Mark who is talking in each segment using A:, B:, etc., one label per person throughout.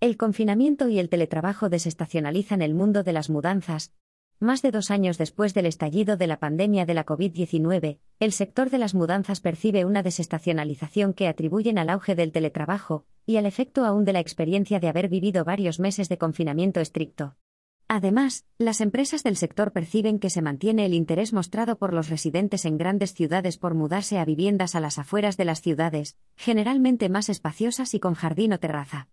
A: El confinamiento y el teletrabajo desestacionalizan el mundo de las mudanzas. Más de dos años después del estallido de la pandemia de la COVID-19, el sector de las mudanzas percibe una desestacionalización que atribuyen al auge del teletrabajo y al efecto aún de la experiencia de haber vivido varios meses de confinamiento estricto. Además, las empresas del sector perciben que se mantiene el interés mostrado por los residentes en grandes ciudades por mudarse a viviendas a las afueras de las ciudades, generalmente más espaciosas y con jardín o terraza.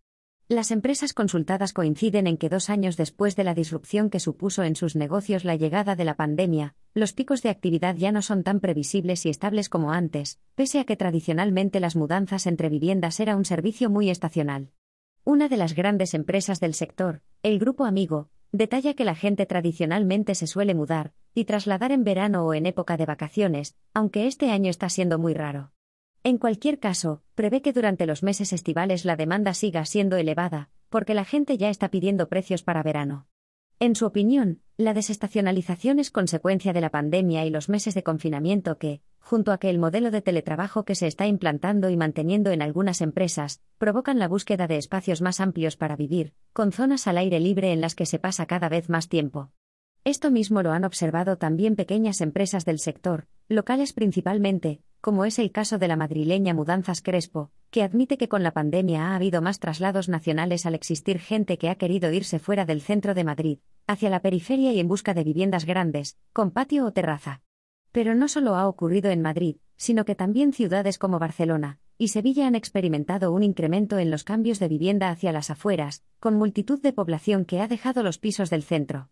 A: Las empresas consultadas coinciden en que dos años después de la disrupción que supuso en sus negocios la llegada de la pandemia, los picos de actividad ya no son tan previsibles y estables como antes, pese a que tradicionalmente las mudanzas entre viviendas era un servicio muy estacional. Una de las grandes empresas del sector, el Grupo Amigo, detalla que la gente tradicionalmente se suele mudar y trasladar en verano o en época de vacaciones, aunque este año está siendo muy raro. En cualquier caso, prevé que durante los meses estivales la demanda siga siendo elevada, porque la gente ya está pidiendo precios para verano. En su opinión, la desestacionalización es consecuencia de la pandemia y los meses de confinamiento que, junto a que el modelo de teletrabajo que se está implantando y manteniendo en algunas empresas, provocan la búsqueda de espacios más amplios para vivir, con zonas al aire libre en las que se pasa cada vez más tiempo. Esto mismo lo han observado también pequeñas empresas del sector, locales principalmente, como es el caso de la madrileña Mudanzas Crespo, que admite que con la pandemia ha habido más traslados nacionales al existir gente que ha querido irse fuera del centro de Madrid, hacia la periferia y en busca de viviendas grandes, con patio o terraza. Pero no solo ha ocurrido en Madrid, sino que también ciudades como Barcelona y Sevilla han experimentado un incremento en los cambios de vivienda hacia las afueras, con multitud de población que ha dejado los pisos del centro.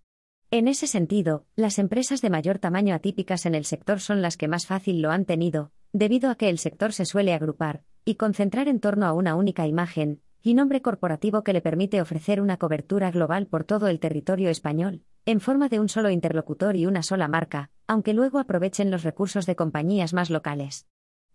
A: En ese sentido, las empresas de mayor tamaño atípicas en el sector son las que más fácil lo han tenido, debido a que el sector se suele agrupar y concentrar en torno a una única imagen y nombre corporativo que le permite ofrecer una cobertura global por todo el territorio español, en forma de un solo interlocutor y una sola marca, aunque luego aprovechen los recursos de compañías más locales.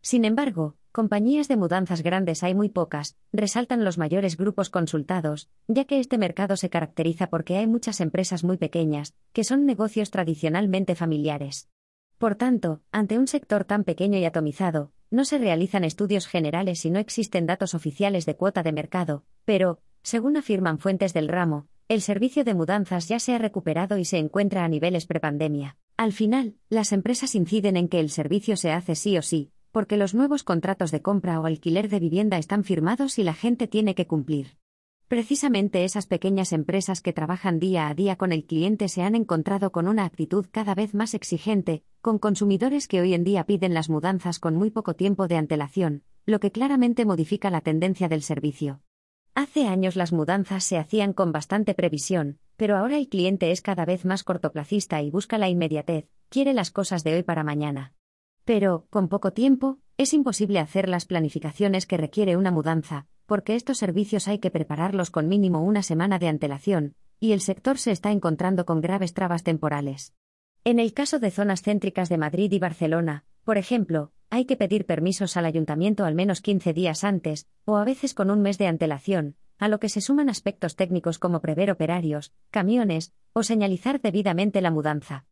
A: Sin embargo, compañías de mudanzas grandes hay muy pocas, resaltan los mayores grupos consultados, ya que este mercado se caracteriza porque hay muchas empresas muy pequeñas, que son negocios tradicionalmente familiares. Por tanto, ante un sector tan pequeño y atomizado, no se realizan estudios generales y no existen datos oficiales de cuota de mercado, pero, según afirman fuentes del ramo, el servicio de mudanzas ya se ha recuperado y se encuentra a niveles prepandemia. Al final, las empresas inciden en que el servicio se hace sí o sí, porque los nuevos contratos de compra o alquiler de vivienda están firmados y la gente tiene que cumplir. Precisamente esas pequeñas empresas que trabajan día a día con el cliente se han encontrado con una actitud cada vez más exigente, con consumidores que hoy en día piden las mudanzas con muy poco tiempo de antelación, lo que claramente modifica la tendencia del servicio. Hace años las mudanzas se hacían con bastante previsión, pero ahora el cliente es cada vez más cortoplacista y busca la inmediatez, quiere las cosas de hoy para mañana. Pero, con poco tiempo, es imposible hacer las planificaciones que requiere una mudanza, porque estos servicios hay que prepararlos con mínimo una semana de antelación, y el sector se está encontrando con graves trabas temporales. En el caso de zonas céntricas de Madrid y Barcelona, por ejemplo, hay que pedir permisos al ayuntamiento al menos 15 días antes, o a veces con un mes de antelación, a lo que se suman aspectos técnicos como prever operarios, camiones, o señalizar debidamente la mudanza.